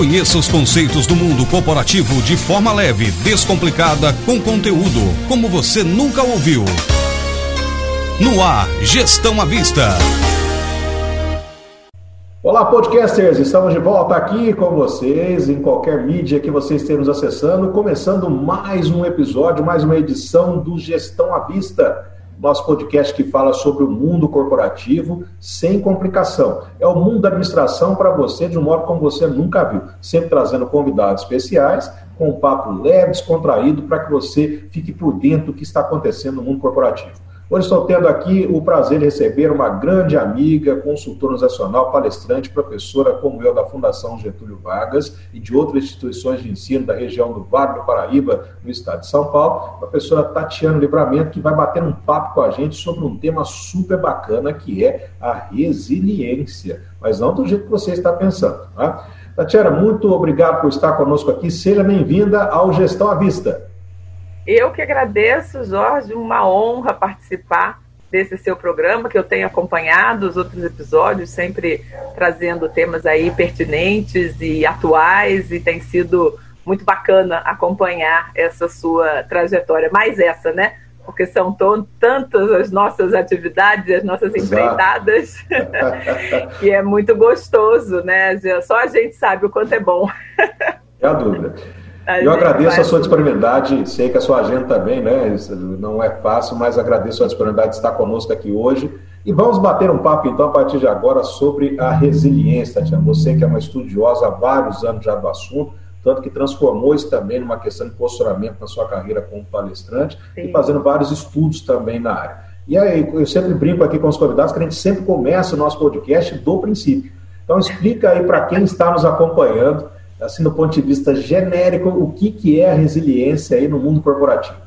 Conheça os conceitos do mundo corporativo de forma leve, descomplicada, com conteúdo como você nunca ouviu. No ar, Gestão à Vista. Olá, podcasters! Estamos de volta aqui com vocês em qualquer mídia que vocês estejam acessando, começando mais um episódio, mais uma edição do Gestão à Vista nosso podcast que fala sobre o mundo corporativo sem complicação. É o mundo da administração para você de um modo como você nunca viu, sempre trazendo convidados especiais, com um papo leve, descontraído, para que você fique por dentro do que está acontecendo no mundo corporativo. Hoje estou tendo aqui o prazer de receber uma grande amiga, consultora nacional, palestrante, professora como eu da Fundação Getúlio Vargas e de outras instituições de ensino da região do Vale do Paraíba, no estado de São Paulo, professora Tatiana Livramento, que vai bater um papo com a gente sobre um tema super bacana que é a resiliência, mas não do jeito que você está pensando. Tá? Tatiana, muito obrigado por estar conosco aqui. Seja bem-vinda ao Gestão à Vista. Eu que agradeço, Jorge, uma honra participar desse seu programa, que eu tenho acompanhado os outros episódios, sempre trazendo temas aí pertinentes e atuais, e tem sido muito bacana acompanhar essa sua trajetória, mais essa, né? Porque são tantas as nossas atividades, as nossas empreitadas, que é muito gostoso, né? Só a gente sabe o quanto é bom. É a dúvida. Eu agradeço a sua disponibilidade, sei que a sua agenda também, né? Não é fácil, mas agradeço a disponibilidade de estar conosco aqui hoje. E vamos bater um papo, então, a partir de agora, sobre a resiliência, Tatiana. Você que é uma estudiosa há vários anos já do assunto, tanto que transformou isso também numa questão de posicionamento na sua carreira como palestrante Sim. e fazendo vários estudos também na área. E aí, eu sempre brinco aqui com os convidados que a gente sempre começa o nosso podcast do princípio. Então, explica aí para quem está nos acompanhando assim, do ponto de vista genérico, o que, que é a resiliência aí no mundo corporativo?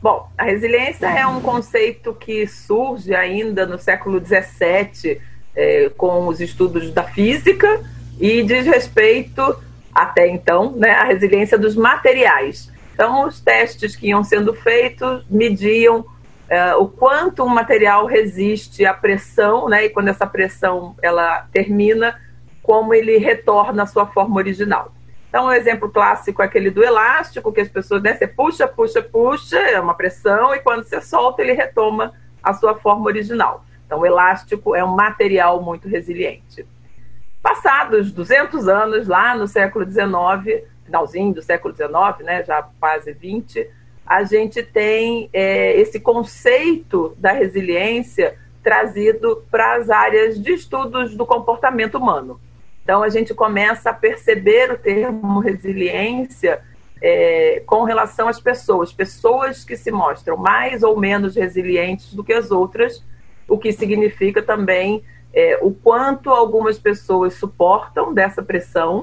Bom, a resiliência é um conceito que surge ainda no século XVII é, com os estudos da física e diz respeito, até então, né, à resiliência dos materiais. Então, os testes que iam sendo feitos mediam é, o quanto um material resiste à pressão, né, e quando essa pressão ela termina, como ele retorna à sua forma original. Então, o um exemplo clássico é aquele do elástico, que as pessoas, né, você puxa, puxa, puxa, é uma pressão, e quando você solta, ele retoma a sua forma original. Então, o elástico é um material muito resiliente. Passados 200 anos, lá no século XIX, finalzinho do século XIX, né, já quase 20, a gente tem é, esse conceito da resiliência trazido para as áreas de estudos do comportamento humano. Então, a gente começa a perceber o termo resiliência é, com relação às pessoas, pessoas que se mostram mais ou menos resilientes do que as outras, o que significa também é, o quanto algumas pessoas suportam dessa pressão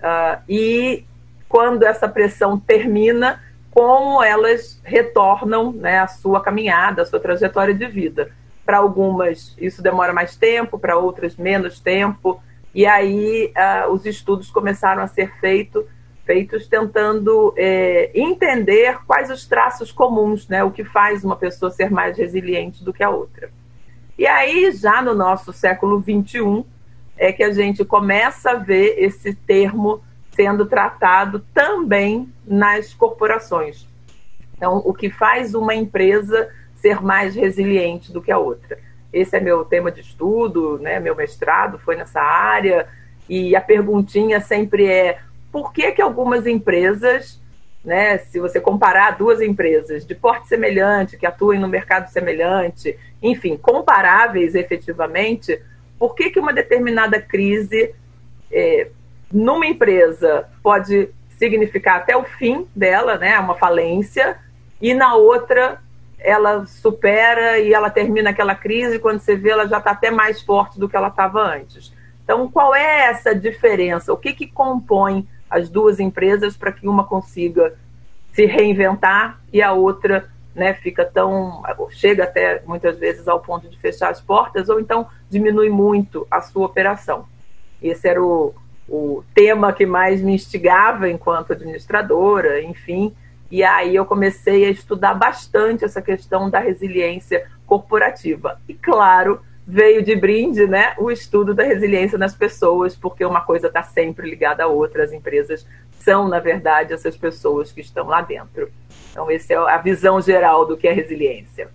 uh, e quando essa pressão termina, como elas retornam né, à sua caminhada, à sua trajetória de vida. Para algumas isso demora mais tempo, para outras menos tempo. E aí uh, os estudos começaram a ser feito, feitos tentando é, entender quais os traços comuns, né, o que faz uma pessoa ser mais resiliente do que a outra. E aí, já no nosso século XXI, é que a gente começa a ver esse termo sendo tratado também nas corporações. Então, o que faz uma empresa ser mais resiliente do que a outra esse é meu tema de estudo, né? Meu mestrado foi nessa área. E a perguntinha sempre é: por que que algumas empresas, né, se você comparar duas empresas de porte semelhante, que atuem no mercado semelhante, enfim, comparáveis efetivamente, por que que uma determinada crise é, numa empresa pode significar até o fim dela, né, uma falência, e na outra ela supera e ela termina aquela crise, quando você vê, ela já está até mais forte do que ela estava antes. Então, qual é essa diferença? O que, que compõe as duas empresas para que uma consiga se reinventar e a outra né, fica tão. chega até muitas vezes ao ponto de fechar as portas, ou então diminui muito a sua operação. Esse era o, o tema que mais me instigava enquanto administradora, enfim, e aí eu comecei a estudar bastante essa questão da resiliência corporativa. E claro, veio de brinde, né, o estudo da resiliência nas pessoas, porque uma coisa está sempre ligada à outra. As empresas são, na verdade, essas pessoas que estão lá dentro. Então, essa é a visão geral do que é resiliência.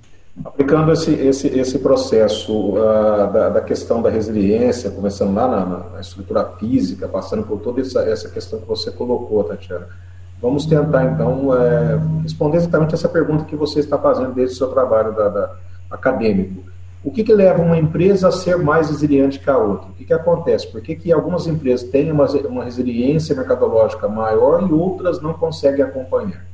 Aplicando esse, esse, esse processo uh, da, da, questão da resiliência, começando lá na, na, estrutura física, passando por toda essa, essa questão que você colocou, Tatiana, vamos tentar, então, é, responder exatamente essa pergunta que você está fazendo desde o seu trabalho da, da acadêmico. O que, que leva uma empresa a ser mais resiliente que a outra? O que, que acontece? Por que, que algumas empresas têm uma, uma resiliência mercadológica maior e outras não conseguem acompanhar?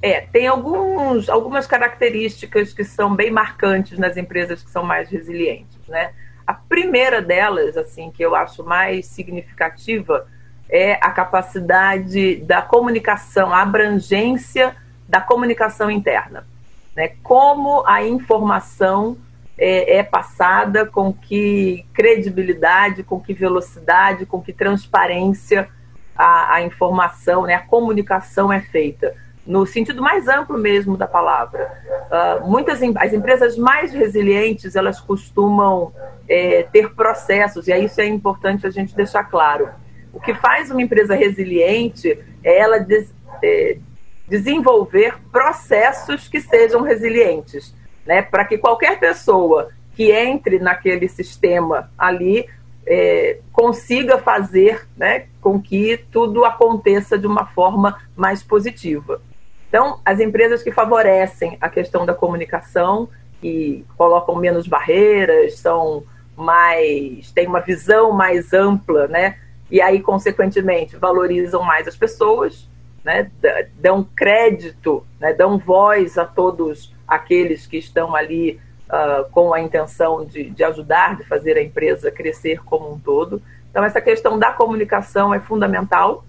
É, tem alguns, algumas características que são bem marcantes nas empresas que são mais resilientes, né? A primeira delas, assim, que eu acho mais significativa, é a capacidade da comunicação, a abrangência da comunicação interna, né? Como a informação é, é passada, com que credibilidade, com que velocidade, com que transparência a, a informação, né? A comunicação é feita no sentido mais amplo mesmo da palavra. Uh, muitas as empresas mais resilientes elas costumam é, ter processos e isso é importante a gente deixar claro. O que faz uma empresa resiliente é ela des, é, desenvolver processos que sejam resilientes, né? Para que qualquer pessoa que entre naquele sistema ali é, consiga fazer né, com que tudo aconteça de uma forma mais positiva. Então, as empresas que favorecem a questão da comunicação e colocam menos barreiras, são mais têm uma visão mais ampla, né? E aí, consequentemente, valorizam mais as pessoas, né? Dão crédito, né? dão voz a todos aqueles que estão ali uh, com a intenção de, de ajudar, de fazer a empresa crescer como um todo. Então, essa questão da comunicação é fundamental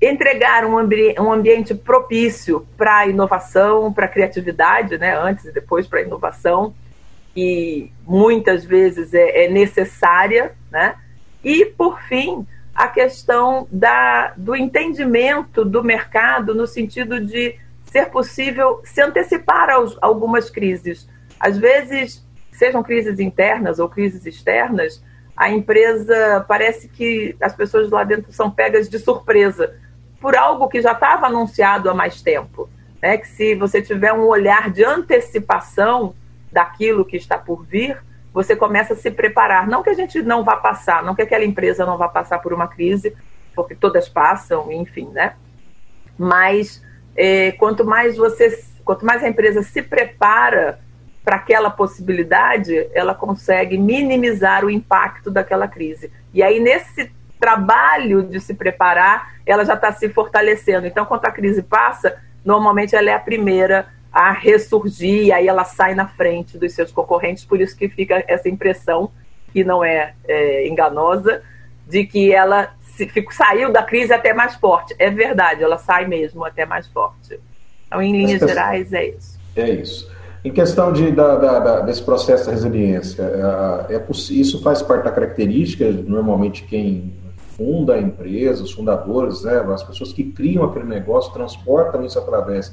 entregar um, ambi um ambiente propício para a inovação, para a criatividade, né? antes e depois para a inovação, que muitas vezes é, é, necessária. Né? E, por fim, a questão da, do entendimento do mercado no sentido de ser possível se antecipar a algumas crises. Às vezes, sejam crises internas ou crises externas, a empresa parece que as pessoas lá dentro são pegas de surpresa por algo que já estava anunciado há mais tempo. Né? Que se você tiver um olhar de antecipação daquilo que está por vir, você começa a se preparar. Não que a gente não vá passar, não que aquela empresa não vá passar por uma crise, porque todas passam, enfim, né? Mas é, quanto mais você, quanto mais a empresa se prepara para aquela possibilidade, ela consegue minimizar o impacto daquela crise. E aí, nesse trabalho de se preparar, ela já está se fortalecendo. Então, quando a crise passa, normalmente ela é a primeira a ressurgir, aí ela sai na frente dos seus concorrentes, por isso que fica essa impressão, que não é, é enganosa, de que ela se, fico, saiu da crise até mais forte. É verdade, ela sai mesmo até mais forte. Então, em linhas gerais, é isso. É isso. Em questão de, da, da, da, desse processo de resiliência, é, é, isso faz parte da característica, normalmente quem funda a empresa, os fundadores, né, as pessoas que criam aquele negócio, transportam isso através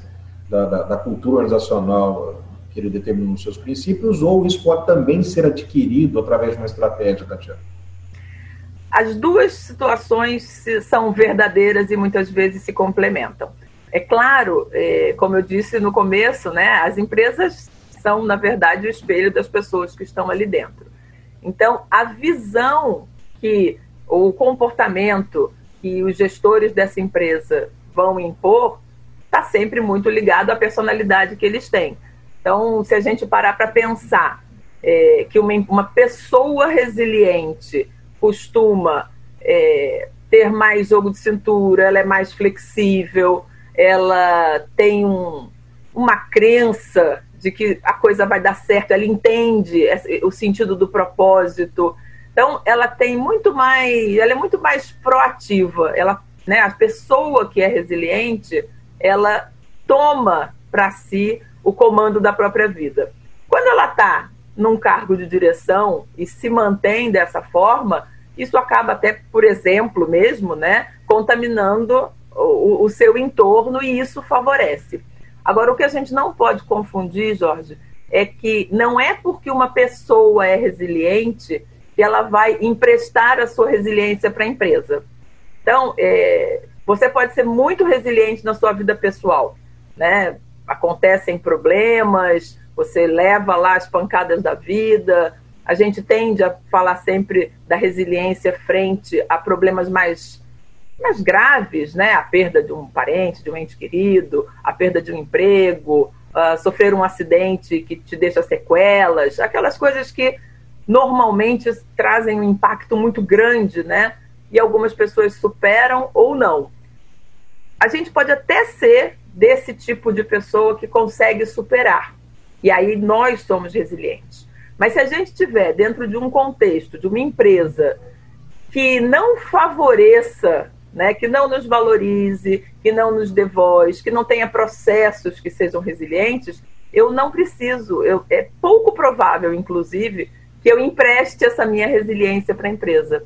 da, da, da cultura organizacional que ele determina nos seus princípios, ou isso pode também ser adquirido através de uma estratégia, Tatiana? As duas situações são verdadeiras e muitas vezes se complementam. É claro, é, como eu disse no começo, né, as empresas são, na verdade, o espelho das pessoas que estão ali dentro. Então, a visão que o comportamento que os gestores dessa empresa vão impor está sempre muito ligado à personalidade que eles têm. Então, se a gente parar para pensar é, que uma, uma pessoa resiliente costuma é, ter mais jogo de cintura, ela é mais flexível, ela tem um, uma crença de que a coisa vai dar certo, ela entende o sentido do propósito, então, ela tem muito mais, ela é muito mais proativa. Ela, né, a pessoa que é resiliente, ela toma para si o comando da própria vida. Quando ela está num cargo de direção e se mantém dessa forma, isso acaba até, por exemplo, mesmo, né, contaminando o, o seu entorno e isso favorece. Agora, o que a gente não pode confundir, Jorge, é que não é porque uma pessoa é resiliente que ela vai emprestar a sua resiliência para a empresa. Então, é, você pode ser muito resiliente na sua vida pessoal, né? Acontecem problemas, você leva lá as pancadas da vida. A gente tende a falar sempre da resiliência frente a problemas mais, mais graves, né? A perda de um parente, de um ente querido, a perda de um emprego, uh, sofrer um acidente que te deixa sequelas, aquelas coisas que normalmente trazem um impacto muito grande, né? E algumas pessoas superam ou não. A gente pode até ser desse tipo de pessoa que consegue superar. E aí nós somos resilientes. Mas se a gente tiver dentro de um contexto, de uma empresa que não favoreça, né, que não nos valorize, que não nos dê voz, que não tenha processos que sejam resilientes, eu não preciso, eu, é pouco provável, inclusive, que eu empreste essa minha resiliência para a empresa.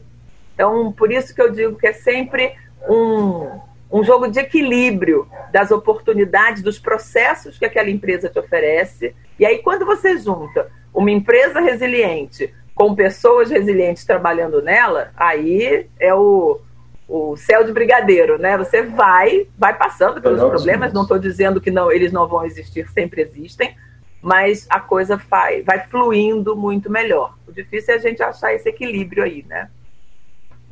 Então, por isso que eu digo que é sempre um, um jogo de equilíbrio das oportunidades, dos processos que aquela empresa te oferece. E aí, quando você junta uma empresa resiliente com pessoas resilientes trabalhando nela, aí é o, o céu de brigadeiro, né? Você vai, vai passando pelos problemas. Não estou dizendo que não, eles não vão existir, sempre existem, mas a coisa vai, vai fluindo muito melhor. O difícil é a gente achar esse equilíbrio aí, né?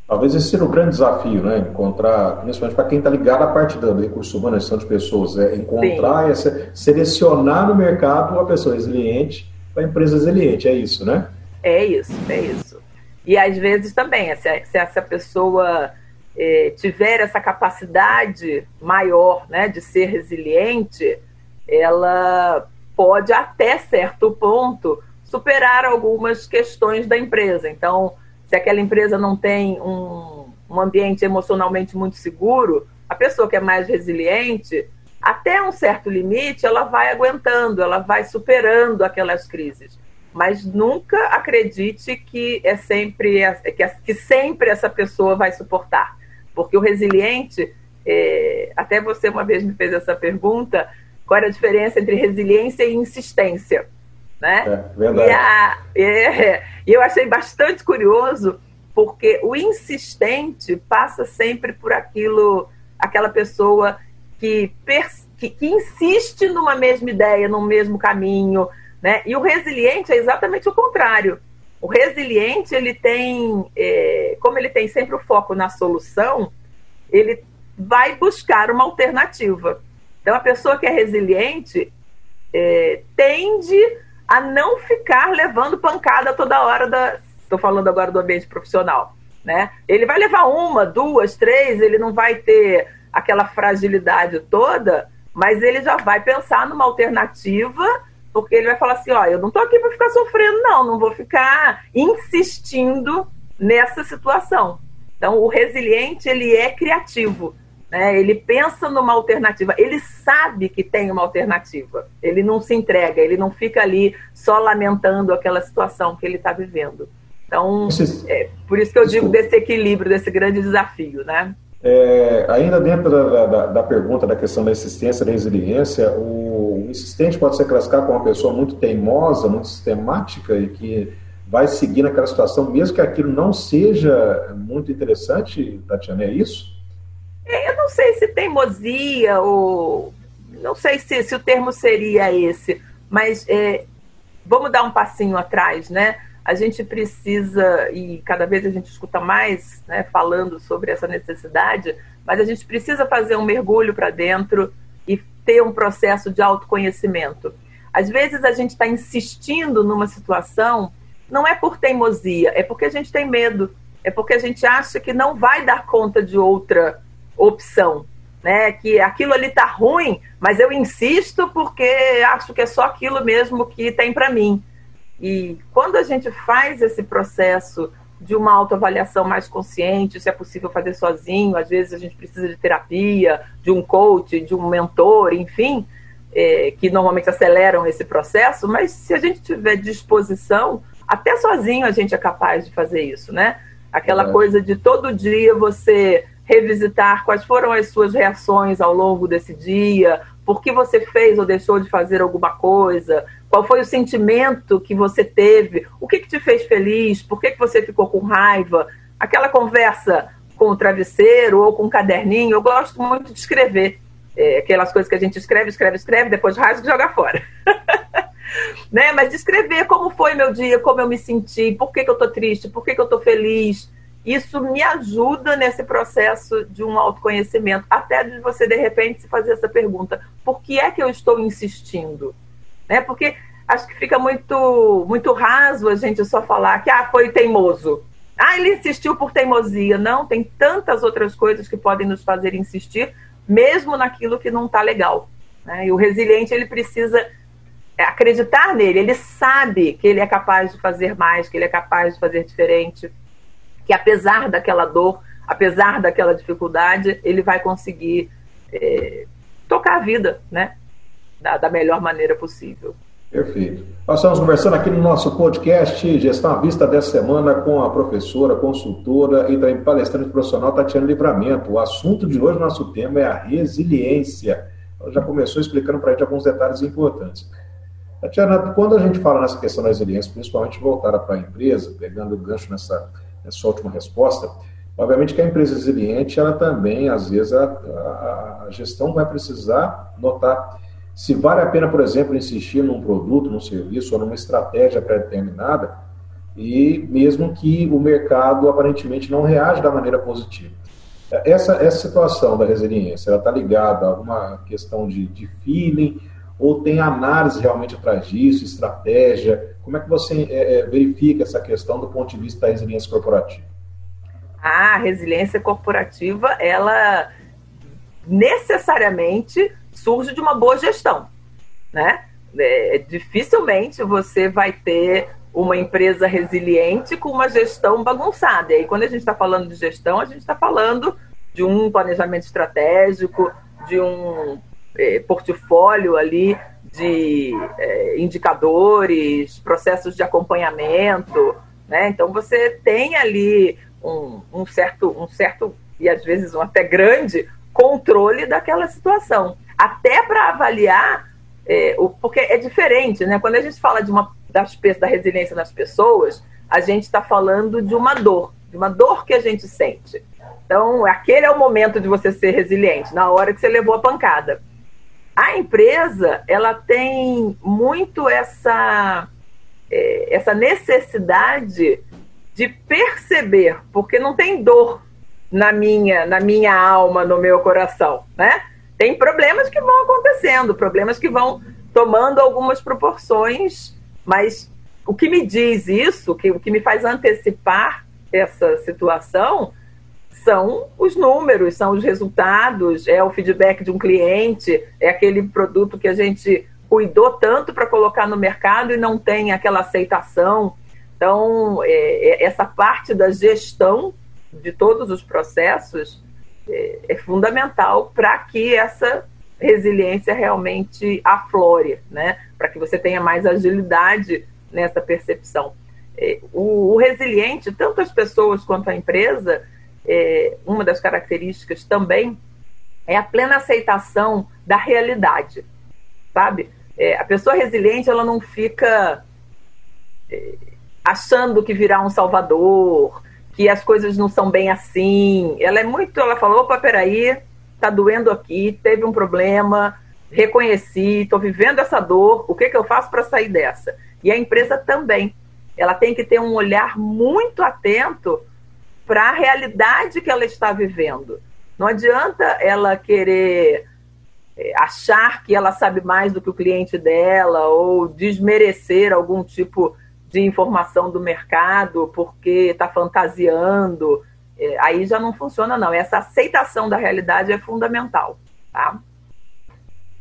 Talvez esse seja o grande desafio, né? Encontrar, principalmente para quem está ligado à parte do recurso humano, gestão de pessoas, é encontrar, essa, selecionar no mercado uma pessoa resiliente para empresa resiliente, é isso, né? É isso, é isso. E às vezes também, se, se essa pessoa eh, tiver essa capacidade maior né, de ser resiliente, ela pode até certo ponto superar algumas questões da empresa. Então, se aquela empresa não tem um, um ambiente emocionalmente muito seguro, a pessoa que é mais resiliente, até um certo limite, ela vai aguentando, ela vai superando aquelas crises. Mas nunca acredite que é sempre que, sempre essa pessoa vai suportar, porque o resiliente, é, até você uma vez me fez essa pergunta, qual era a diferença entre resiliência e insistência. Né? É, verdade. E, a, é, eu achei bastante curioso, porque o insistente passa sempre por aquilo, aquela pessoa que, que, que insiste numa mesma ideia, num mesmo caminho, né? E o resiliente é exatamente o contrário. O resiliente, ele tem, é, como ele tem sempre o foco na solução, ele vai buscar uma alternativa. Então, a pessoa que é resiliente é, tende a não ficar levando pancada toda hora da. Estou falando agora do ambiente profissional. Né? Ele vai levar uma, duas, três, ele não vai ter aquela fragilidade toda, mas ele já vai pensar numa alternativa, porque ele vai falar assim: ó, eu não estou aqui para ficar sofrendo, não, não vou ficar insistindo nessa situação. Então, o resiliente ele é criativo. Né? Ele pensa numa alternativa, ele sabe que tem uma alternativa. Ele não se entrega, ele não fica ali só lamentando aquela situação que ele está vivendo. Então, é, por isso que eu digo desse equilíbrio, desse grande desafio, né? É, ainda dentro da, da, da, pergunta da questão da insistência, da resiliência, o, o insistente pode ser classificado como uma pessoa muito teimosa, muito sistemática e que vai seguir naquela situação, mesmo que aquilo não seja muito interessante, Tatiana, é isso? É, eu não sei se teimosia ou. Não sei se, se o termo seria esse, mas é, vamos dar um passinho atrás, né? A gente precisa, e cada vez a gente escuta mais né, falando sobre essa necessidade, mas a gente precisa fazer um mergulho para dentro e ter um processo de autoconhecimento. Às vezes a gente está insistindo numa situação, não é por teimosia, é porque a gente tem medo, é porque a gente acha que não vai dar conta de outra opção, né? Que aquilo ali tá ruim, mas eu insisto porque acho que é só aquilo mesmo que tem para mim. E quando a gente faz esse processo de uma autoavaliação mais consciente, se é possível fazer sozinho, às vezes a gente precisa de terapia, de um coach, de um mentor, enfim, é, que normalmente aceleram esse processo, mas se a gente tiver disposição, até sozinho a gente é capaz de fazer isso, né? Aquela é. coisa de todo dia você revisitar quais foram as suas reações ao longo desse dia, por que você fez ou deixou de fazer alguma coisa, Qual foi o sentimento que você teve? O que, que te fez feliz? Por que, que você ficou com raiva? Aquela conversa com o travesseiro ou com um caderninho. Eu gosto muito de escrever. É, aquelas coisas que a gente escreve, escreve, escreve, depois rasga e joga fora. né? Mas descrever como foi meu dia, como eu me senti, por que, que eu estou triste, por que, que eu estou feliz. Isso me ajuda nesse processo de um autoconhecimento, até de você, de repente, se fazer essa pergunta: por que é que eu estou insistindo? Né? Porque acho que fica muito, muito raso a gente só falar que ah, foi teimoso. Ah, ele insistiu por teimosia. Não, tem tantas outras coisas que podem nos fazer insistir, mesmo naquilo que não está legal. Né? E o resiliente, ele precisa é, acreditar nele. Ele sabe que ele é capaz de fazer mais, que ele é capaz de fazer diferente, que apesar daquela dor, apesar daquela dificuldade, ele vai conseguir é, tocar a vida, né? Da, da melhor maneira possível. Perfeito. Nós estamos conversando aqui no nosso podcast Gestão à Vista dessa semana com a professora, consultora e também palestrante profissional Tatiana Livramento. O assunto de hoje, nosso tema é a resiliência. Ela já começou explicando para a gente alguns detalhes importantes. Tatiana, quando a gente fala nessa questão da resiliência, principalmente voltada para a empresa, pegando o gancho nessa, nessa última resposta, obviamente que a empresa resiliente, ela também, às vezes, a, a, a gestão vai precisar notar se vale a pena, por exemplo, insistir num produto, num serviço ou numa estratégia pré-determinada, e mesmo que o mercado aparentemente não reage da maneira positiva. Essa, essa situação da resiliência, ela está ligada a alguma questão de, de feeling, ou tem análise realmente atrás disso, estratégia? Como é que você é, é verifica essa questão do ponto de vista da resiliência corporativa? A resiliência corporativa, ela necessariamente surge de uma boa gestão, né? É, dificilmente você vai ter uma empresa resiliente com uma gestão bagunçada. E aí, quando a gente está falando de gestão, a gente está falando de um planejamento estratégico, de um é, portfólio ali de é, indicadores, processos de acompanhamento, né? Então você tem ali um, um, certo, um certo e às vezes um até grande controle daquela situação até para avaliar, é, o, porque é diferente, né? Quando a gente fala de uma das, da resiliência nas pessoas, a gente está falando de uma dor, de uma dor que a gente sente. Então, aquele é o momento de você ser resiliente, na hora que você levou a pancada. A empresa, ela tem muito essa, é, essa necessidade de perceber, porque não tem dor na minha, na minha alma, no meu coração, né? tem problemas que vão acontecendo, problemas que vão tomando algumas proporções, mas o que me diz isso, que, o que me faz antecipar essa situação, são os números, são os resultados, é o feedback de um cliente, é aquele produto que a gente cuidou tanto para colocar no mercado e não tem aquela aceitação. Então, é, é, essa parte da gestão de todos os processos é, é fundamental para que essa resiliência realmente aflore, né? Para que você tenha mais agilidade nessa percepção. É, o, o, resiliente, tanto as pessoas quanto a empresa, é, uma das características também é a plena aceitação da realidade, sabe? É, a pessoa resiliente, ela não fica é, achando que virá um salvador, que as coisas não são bem assim. Ela é muito, ela falou, opa, peraí, tá doendo aqui, teve um problema, reconheci, estou vivendo essa dor, o que, que eu faço para sair dessa? E a empresa também. Ela tem que ter um olhar muito atento para a realidade que ela está vivendo. Não adianta ela querer é, achar que ela sabe mais do que o cliente dela ou desmerecer algum tipo de informação do mercado porque está fantasiando. É, aí já não funciona, não. Essa aceitação da realidade é fundamental. Tá?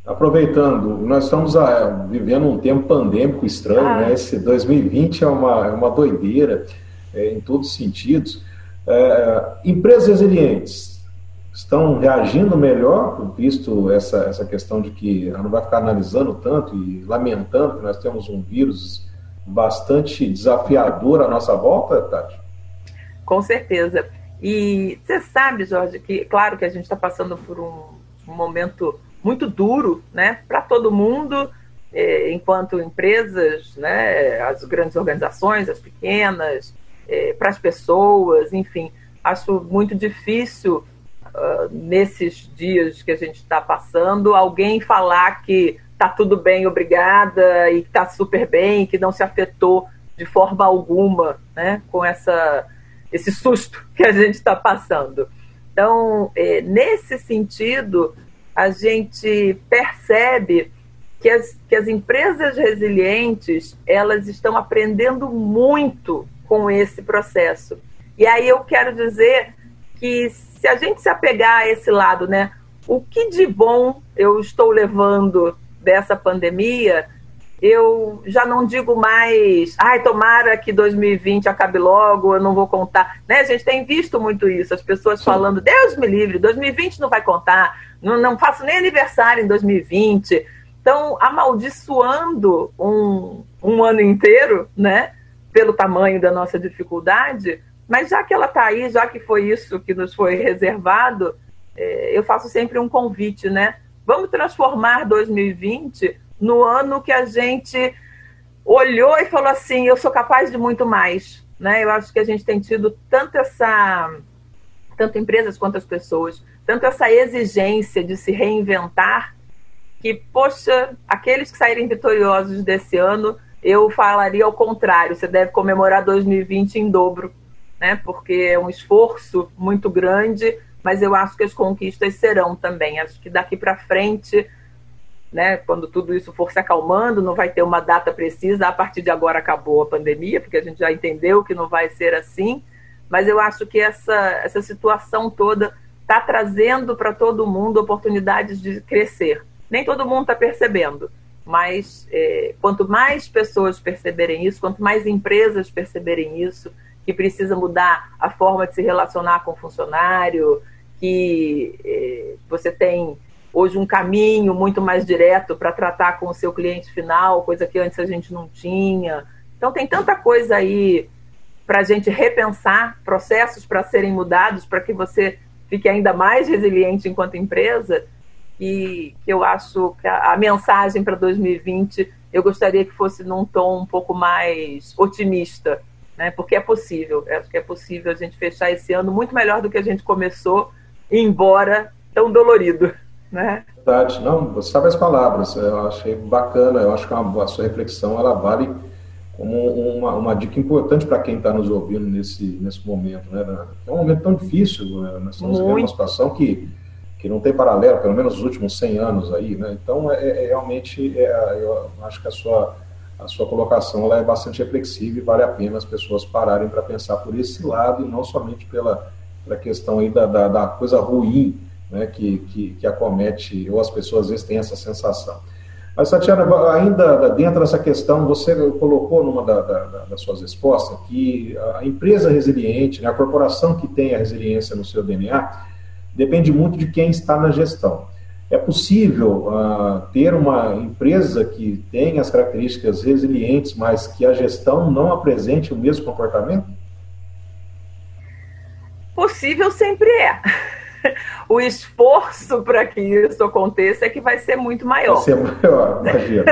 Aproveitando, nós estamos ah, vivendo um tempo pandêmico estranho, ah. né? Esse 2020 é uma, é uma doideira é, em todos os sentidos. É, empresas resilientes estão reagindo melhor, visto essa, essa questão de que ela não vai ficar analisando tanto e lamentando que nós temos um vírus bastante desafiador à nossa volta, Tati? Com certeza. E você sabe, Jorge, que claro que a gente está passando por um, momento muito duro, né, para todo mundo. é, enquanto empresas, né, as grandes organizações, as pequenas, é, para as pessoas, enfim, acho muito difícil uh, nesses dias que a gente está passando alguém falar que está tudo bem, obrigada, e está super bem, que não se afetou de forma alguma, né, com essa esse susto que a gente está passando. Então, é, nesse sentido, a gente percebe que as, que as empresas resilientes elas estão aprendendo muito com esse processo. E aí eu quero dizer que se a gente se apegar a esse lado, né, o que de bom eu estou levando dessa pandemia, eu já não digo mais, ai, tomara que 2020 acabe logo, eu não vou contar. Né? A gente tem visto muito isso, as pessoas Sim. falando, Deus me livre, 2020 não vai contar, não, não faço nem aniversário em 2020 estão amaldiçoando um, um ano inteiro, né? Pelo tamanho da nossa dificuldade, mas já que ela está aí, já que foi isso que nos foi reservado, é, eu faço sempre um convite, né? Vamos transformar 2020 no ano que a gente olhou e falou assim: eu sou capaz de muito mais. Né? Eu acho que a gente tem tido tanto essa, tanto empresas quanto as pessoas, tanto essa exigência de se reinventar que, poxa, aqueles que saírem vitoriosos desse ano, eu falaria ao contrário, você deve comemorar 2020 em dobro, né? Porque é um esforço muito grande, mas eu acho que as conquistas serão também. Acho que daqui para frente, né, quando tudo isso for se acalmando, não vai ter uma data precisa, a partir de agora acabou a pandemia, porque a gente já entendeu que não vai ser assim, mas eu acho que essa, essa situação toda está trazendo para todo mundo oportunidades de crescer nem todo mundo está percebendo, mas é, quanto mais pessoas perceberem isso, quanto mais empresas perceberem isso, que precisa mudar a forma de se relacionar com o funcionário, que é, você tem hoje um caminho muito mais direto para tratar com o seu cliente final, coisa que antes a gente não tinha. Então tem tanta coisa aí para a gente repensar, processos para serem mudados, para que você fique ainda mais resiliente enquanto empresa, que, que eu acho que a, a mensagem para 2020 eu gostaria que fosse num tom um pouco mais otimista, né? Porque é possível, acho que é possível a gente fechar esse ano muito melhor do que a gente começou, embora tão dolorido, né? Verdade, não, você sabe as palavras, eu achei bacana, eu acho que a, a sua reflexão ela vale como uma, uma dica importante para quem está nos ouvindo nesse, nesse momento, né? É um momento tão difícil, né? nós estamos vivendo uma situação que que não tem paralelo, pelo menos nos últimos 100 anos aí, né? Então, é, é realmente, é, eu acho que a sua, a sua colocação ela é bastante reflexiva e vale a pena as pessoas pararem para pensar por esse lado e não somente pela, pela questão aí da, da, da coisa ruim né, que, que, que, acomete, ou as pessoas às vezes têm essa sensação. Mas, Tatiana, ainda dentro dessa questão, você colocou numa da, das suas respostas que a empresa resiliente, né, a corporação que tem a resiliência no seu DNA, depende muito de quem está na gestão. É possível uh, ter uma empresa que tem as características resilientes, mas que a gestão não apresente o mesmo comportamento? Possível sempre é. O esforço para que isso aconteça é que vai ser muito maior. Vai ser maior, imagina.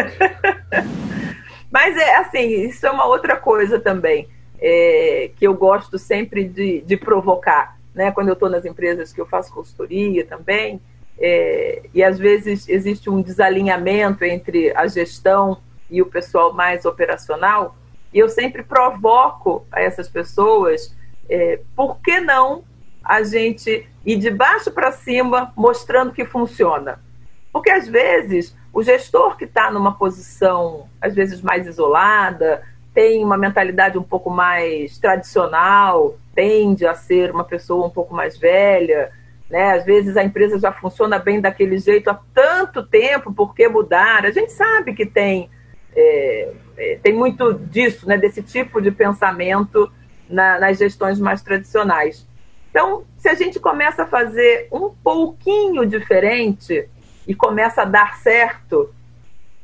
mas é assim, isso é uma outra coisa também é, que eu gosto sempre de, de provocar né, quando eu estou nas empresas que eu faço consultoria também, é, e às vezes existe um desalinhamento entre a gestão e o pessoal mais operacional, e eu sempre provoco a essas pessoas, é, por que não a gente ir de baixo para cima mostrando que funciona? Porque às vezes o gestor que está numa posição, às vezes mais isolada, tem uma mentalidade um pouco mais tradicional, tende a ser uma pessoa um pouco mais velha, né? Às vezes a empresa já funciona bem daquele jeito há tanto tempo, por que mudar? A gente sabe que tem, é, é, tem muito disso, né? Desse tipo de pensamento na, nas gestões mais tradicionais. Então, se a gente começa a fazer um pouquinho diferente e começa a dar certo,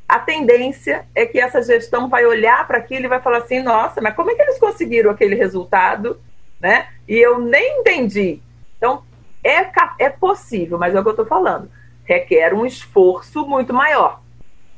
a tendência é que essa gestão vai olhar para aquilo e vai falar assim: nossa, mas como é que eles conseguiram aquele resultado? Né? E eu nem entendi. Então, é, é possível, mas é o que eu estou falando. Requer um esforço muito maior.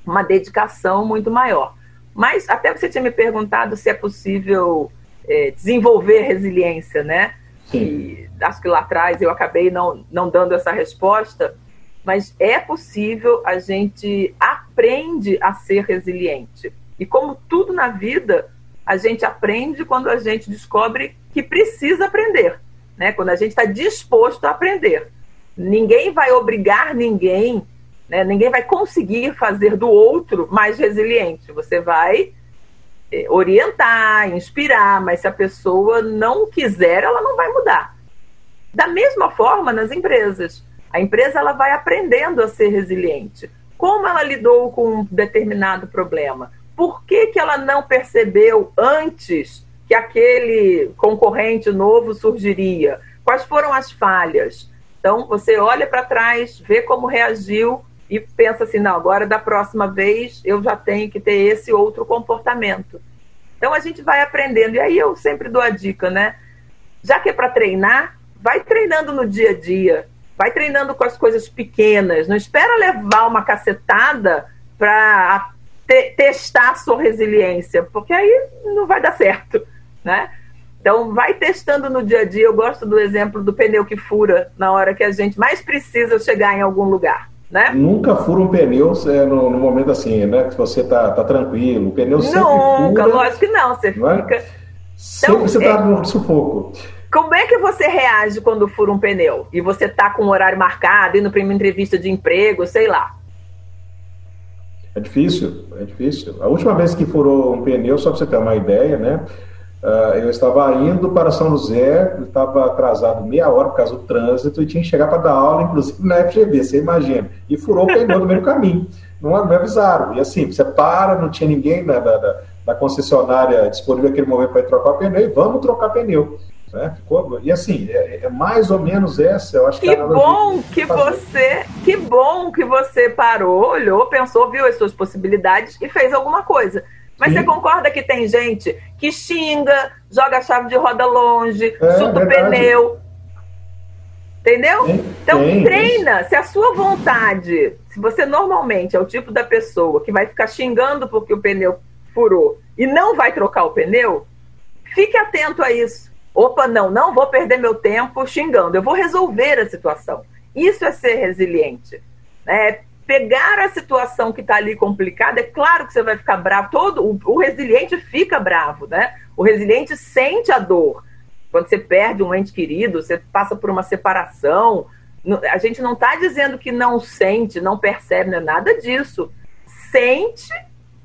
uma dedicação muito maior. Mas até você tinha me perguntado se é possível é, desenvolver resiliência, né? Sim. E acho que lá atrás eu acabei não, não dando essa resposta, mas é possível, a gente aprende a ser resiliente. E como tudo na vida, a gente aprende quando a gente descobre que precisa aprender, né? Quando a gente está disposto a aprender. Ninguém vai obrigar ninguém, né? ninguém vai conseguir fazer do outro mais resiliente. Você vai é, orientar, inspirar, mas se a pessoa não quiser, ela não vai mudar. Da mesma forma nas empresas. A empresa ela vai aprendendo a ser resiliente. Como ela lidou com um determinado problema? Por que, que ela não percebeu antes que aquele concorrente novo surgiria? Quais foram as falhas? Então, você olha para trás, vê como reagiu e pensa assim: não, agora da próxima vez eu já tenho que ter esse outro comportamento. Então, a gente vai aprendendo. E aí eu sempre dou a dica, né? Já que é para treinar, vai treinando no dia a dia, vai treinando com as coisas pequenas. Não espera levar uma cacetada para te testar a sua resiliência, porque aí não vai dar certo, né? Então, vai testando no dia a dia. Eu gosto do exemplo do pneu que fura na hora que a gente mais precisa chegar em algum lugar. Né? Nunca fura um pneu é, no, no, momento assim, né? Que você tá, tá tranquilo. O pneu sempre Nunca, fura. lógico que não. Você não fica. É? Sempre então, você tá é... no sufoco. Como é que você reage quando fura um pneu? E você tá com um horário marcado, indo para uma entrevista de emprego, sei lá. É difícil, é difícil. A última vez que furou um pneu, só para você ter uma ideia, né? Uh, eu estava indo para São José, estava atrasado meia hora por causa do trânsito e tinha que chegar para dar aula, inclusive na FGV, você imagina. E furou o pneu no meio do caminho. Não, não avisaram. E assim, você para, não tinha ninguém da, da, da concessionária disponível naquele momento para trocar pneu e vamos trocar pneu. Né? Ficou, e assim, é, é, mais ou menos essa, eu acho que Que bom que você, que bom que você parou, olhou, pensou, viu as suas possibilidades e fez alguma coisa. Mas Sim. você concorda que tem gente que xinga, joga a chave de roda longe, é, chuta o pneu. Entendeu? Tem, então tem, treina. Se a sua vontade, se você normalmente é o tipo da pessoa que vai ficar xingando porque o pneu furou e não vai trocar o pneu, fique atento a isso. Opa, não, não vou perder meu tempo xingando. Eu vou resolver a situação. Isso é ser resiliente. Né? Pegar a situação que está ali complicada, é claro que você vai ficar bravo. Todo o, o, resiliente fica bravo, né? O resiliente sente a dor. Quando você perde um ente querido, você passa por uma separação. A gente não está dizendo que não sente, não percebe, não é nada disso. Sente,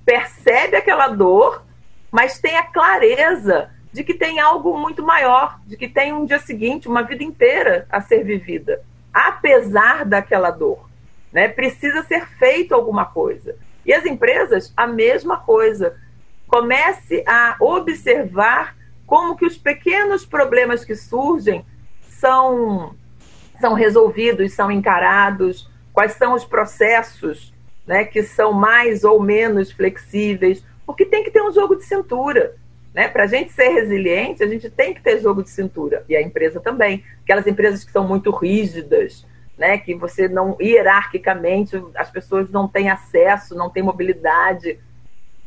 percebe aquela dor, mas tem a clareza de que tem algo muito maior, de que tem um dia seguinte, uma vida inteira a ser vivida, apesar daquela dor. Né? Precisa ser feito alguma coisa. E as empresas, a mesma coisa. Comece a observar como que os pequenos problemas que surgem são, são resolvidos, são encarados, quais são os processos né, que são mais ou menos flexíveis, porque tem que ter um jogo de cintura. Né? Para a gente ser resiliente, a gente tem que ter jogo de cintura. E a empresa também. Aquelas empresas que são muito rígidas, né, que você não, hierarquicamente, as pessoas não têm acesso, não têm mobilidade,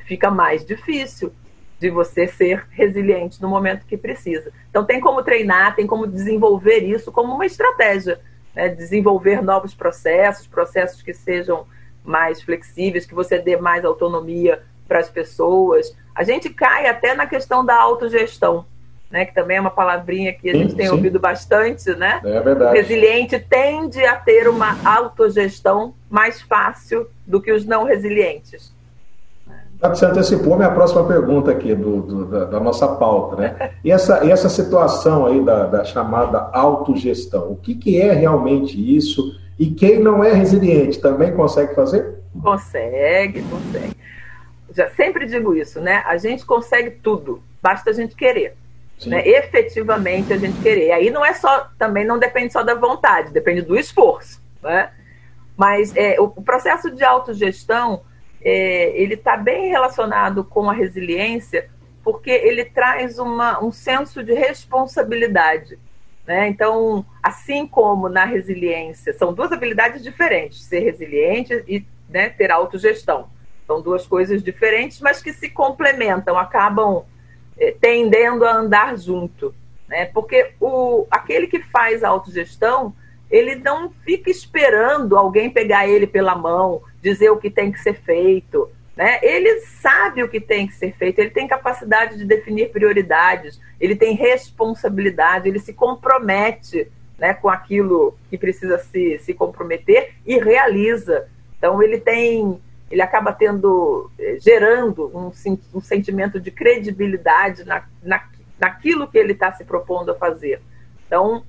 fica mais difícil de você ser resiliente no momento que precisa. Então, tem como treinar, tem como desenvolver isso como uma estratégia, né, desenvolver novos processos, processos que sejam mais flexíveis, que você dê mais autonomia para as pessoas. A gente cai até na questão da autogestão né, que também é uma palavrinha que a gente tem sim. ouvido bastante, né? É verdade. O resiliente tende a ter uma autogestão mais fácil do que os não resilientes. Você antecipou a minha próxima pergunta aqui do, do da, da, nossa pauta, né? E essa, e essa situação aí da, da chamada autogestão, o que, que é realmente isso? E quem não é resiliente também consegue fazer? Consegue, consegue. Já sempre digo isso, né? A gente consegue tudo, basta a gente querer né, efetivamente a gente querer. Aí não é só, também não depende só da vontade, depende do esforço. Né? Mas é, o, o processo de autogestão, é, ele está bem relacionado com a resiliência, porque ele traz uma, um senso de responsabilidade. Né? Então, assim como na resiliência, são duas habilidades diferentes, ser resiliente e né, ter autogestão. São duas coisas diferentes, mas que se complementam, acabam tendendo a andar junto. Né? Porque o, aquele que faz a autogestão, ele não fica esperando alguém pegar ele pela mão, dizer o que tem que ser feito. Né? Ele sabe o que tem que ser feito, ele tem capacidade de definir prioridades, ele tem responsabilidade, ele se compromete né, com aquilo que precisa se, se comprometer e realiza. Então ele tem, ele acaba tendo, eh, gerando um, um sentimento de credibilidade na, na, naquilo que ele está se propondo a fazer. Então,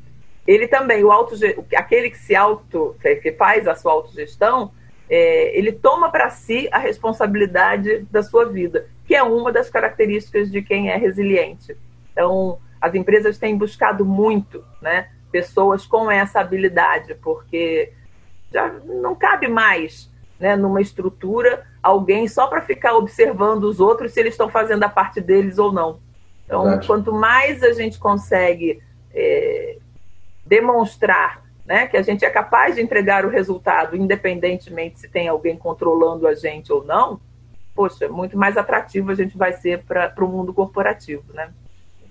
ele também, o auto, aquele que se auto, que faz a sua autogestão, é, ele toma para si a responsabilidade da sua vida, que é uma das características de quem é resiliente. Então, as empresas têm buscado muito, né, pessoas com essa habilidade, porque já não cabe mais, né, numa estrutura alguém só para ficar observando os outros se eles estão fazendo a parte deles ou não. Então, Verdade. quanto mais a gente consegue é, demonstrar né, que a gente é capaz de entregar o resultado, independentemente se tem alguém controlando a gente ou não, poxa, muito mais atrativo a gente vai ser para o mundo corporativo, né?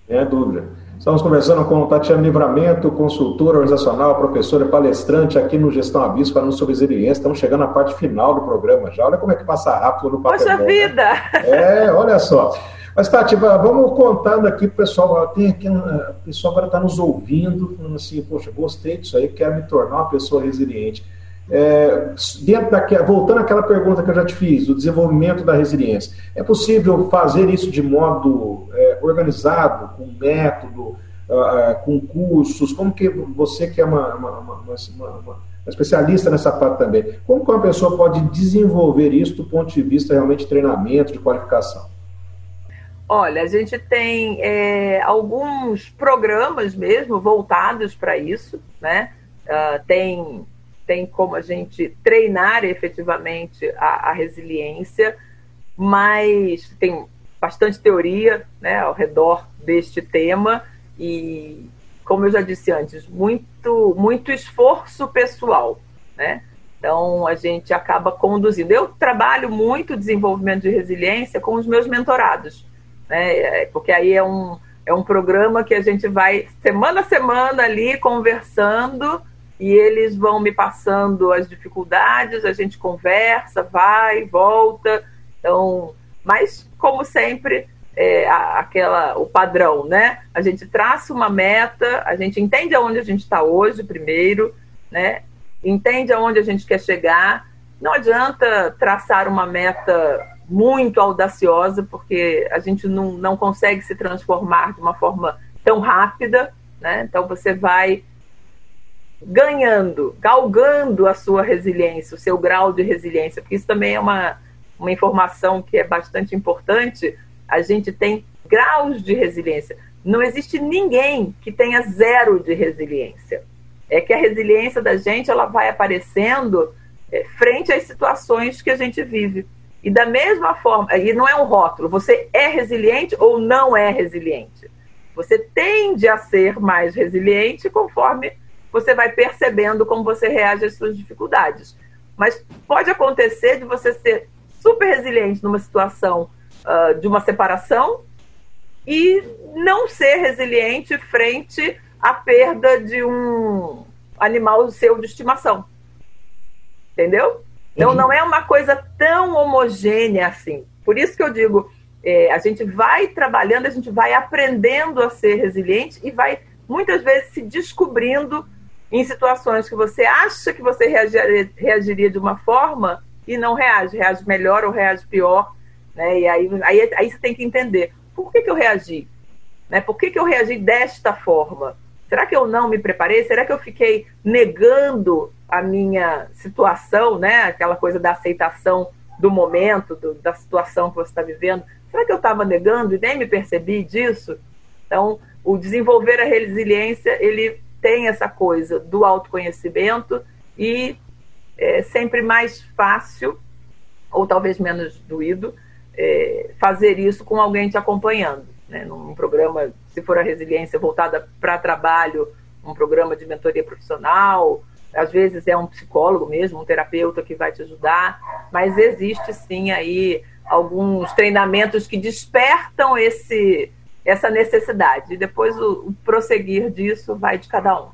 É dúvida. Estamos conversando com Tatiana Livramento, consultora organizacional, professora e palestrante aqui no Gestão Aviso, falando sobre resiliência. Estamos chegando na parte final do programa já. Olha como é que passa rápido no papel. Poxa bom, né? vida! Né? É, olha só. Mas, Tati, vamos contando aqui para o pessoal. Tem aqui, o pessoal agora está nos ouvindo, falando assim, poxa, gostei disso aí, quero me tornar uma pessoa resiliente. É, dentro daquela, voltando àquela pergunta que eu já te fiz, do desenvolvimento da resiliência, é possível fazer isso de modo organizado, com método, uh, com cursos? Como que você que é uma, uma, uma, uma, especialista nessa parte também, como que uma pessoa pode desenvolver isso do ponto de vista realmente de treinamento, de qualificação? Olha, a gente tem é, alguns programas mesmo voltados para isso, né? Uh, tem, tem como a gente treinar efetivamente a, a, resiliência, mas tem bastante teoria né, ao redor deste tema e, como eu já disse antes, muito, muito esforço pessoal, né? Então, a gente acaba conduzindo. Eu trabalho muito desenvolvimento de resiliência com os meus mentorados né? É, porque aí é um, é um programa que a gente vai semana a semana ali conversando e eles vão me passando as dificuldades, a gente conversa, vai, volta. Então, mas como sempre, é, aquela o padrão, né? A gente traça uma meta, a gente entende aonde a gente está hoje primeiro, né? Entende aonde a gente quer chegar. Não adianta traçar uma meta muito audaciosa, porque a gente não, não consegue se transformar de uma forma tão rápida, né? Então você vai ganhando, galgando a sua resiliência, o seu grau de resiliência, porque isso também é uma, uma informação que é bastante importante. A gente tem graus de resiliência. Não existe ninguém que tenha zero de resiliência. É que a resiliência da gente ela vai aparecendo é, frente às situações que a gente vive. E da mesma forma, e não é um rótulo, você é resiliente ou não é resiliente. Você tende a ser mais resiliente conforme você vai percebendo como você reage às suas dificuldades. Mas pode acontecer de você ser super resiliente numa situação uh, de uma separação e não ser resiliente frente à perda de um animal seu de estimação. Entendeu? Então, não é uma coisa tão homogênea assim. Por isso que eu digo, é, a gente vai trabalhando, a gente vai aprendendo a ser resiliente e vai, muitas vezes, se descobrindo em situações que você acha que você reagiria, reagiria de uma forma e não reage, reage melhor ou reage pior. Né? E aí, aí, aí você tem que entender, por que, que eu reagi? Né? Por que, que eu reagi desta forma? Será que eu não me preparei? Será que eu fiquei negando a minha situação, né? Aquela coisa da aceitação do momento, do, da situação que você está vivendo. Será que eu estava negando e nem me percebi disso? Então, o desenvolver a resiliência, ele tem essa coisa do autoconhecimento e é sempre mais fácil, ou talvez menos doído, é, fazer isso com alguém te acompanhando. Né? Num programa, se for a resiliência voltada para trabalho, um programa de mentoria profissional, às vezes é um psicólogo mesmo, um terapeuta que vai te ajudar, mas existe sim aí alguns treinamentos que despertam esse, essa necessidade. E depois o, o prosseguir disso vai de cada um.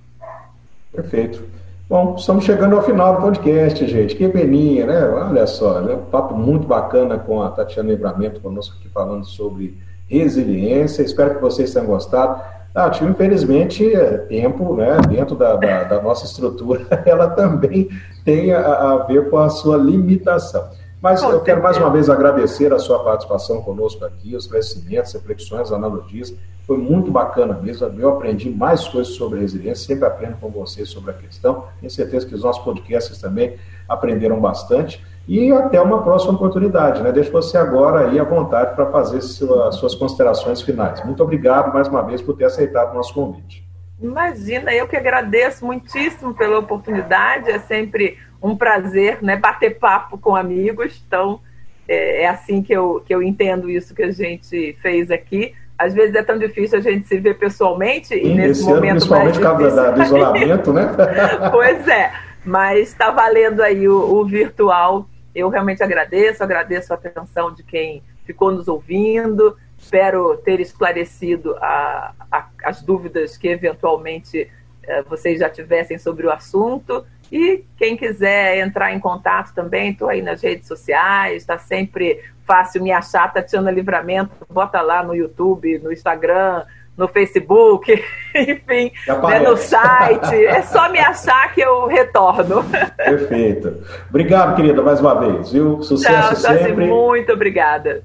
Perfeito. Bom, estamos chegando ao final do podcast, gente. Que peninha, né? Olha só, né? um papo muito bacana com a Tatiana Livramento conosco aqui falando sobre resiliência. Espero que vocês tenham gostado. Tati, infelizmente, é tempo, né, dentro da, da, da, nossa estrutura, ela também tem a, a ver com a sua limitação. Mas eu quero mais uma vez agradecer a sua participação conosco aqui, os conhecimentos, reflexões, analogias. Foi muito bacana mesmo. Eu aprendi mais coisas sobre resiliência, sempre aprendo com vocês sobre a questão. Tenho certeza que os nossos podcasts também aprenderam bastante. E até uma próxima oportunidade. Né? Deixo você agora aí à vontade para fazer sua, suas considerações finais. Muito obrigado mais uma vez por ter aceitado o nosso convite. Imagina, eu que agradeço muitíssimo pela oportunidade. É sempre um prazer, né, bater papo com amigos. Então, é, é, assim que eu, que eu entendo isso que a gente fez aqui. Às vezes é tão difícil a gente se ver pessoalmente e, e nesse momento ano, principalmente por causa do isolamento, né? pois é, mas está valendo aí o, o virtual. Eu realmente agradeço, agradeço a atenção de quem ficou nos ouvindo. Espero ter esclarecido a, a, as dúvidas que eventualmente eh, vocês já tivessem sobre o assunto. E quem quiser entrar em contato também, estou aí nas redes sociais, está sempre fácil me achar, Tatiana Livramento, bota lá no YouTube, no Instagram, no Facebook, enfim, né, no site. É só me achar que eu retorno. Perfeito. Obrigado, querida, mais uma vez, viu? Sucesso Tchau, sempre. Muito obrigada.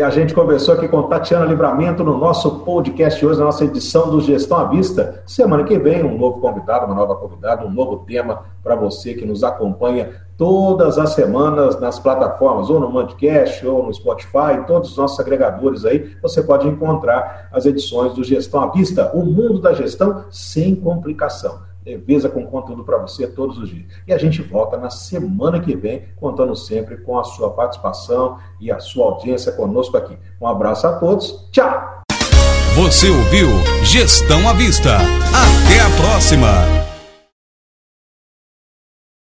A gente conversou aqui com Tatiana Livramento no nosso podcast hoje, na nossa edição do Gestão à Vista. Semana que vem, um novo convidado, uma nova convidada, um novo tema para você que nos acompanha todas as semanas nas plataformas, ou no Mandcast, ou no Spotify, todos os nossos agregadores aí, você pode encontrar as edições do Gestão à Vista, o mundo da gestão sem complicação leveza com conteúdo para você todos os dias. E a gente volta na semana que vem, contando sempre com a sua participação e a sua audiência conosco aqui. Um abraço a todos, tchau! Você ouviu Gestão à Vista. Até a próxima!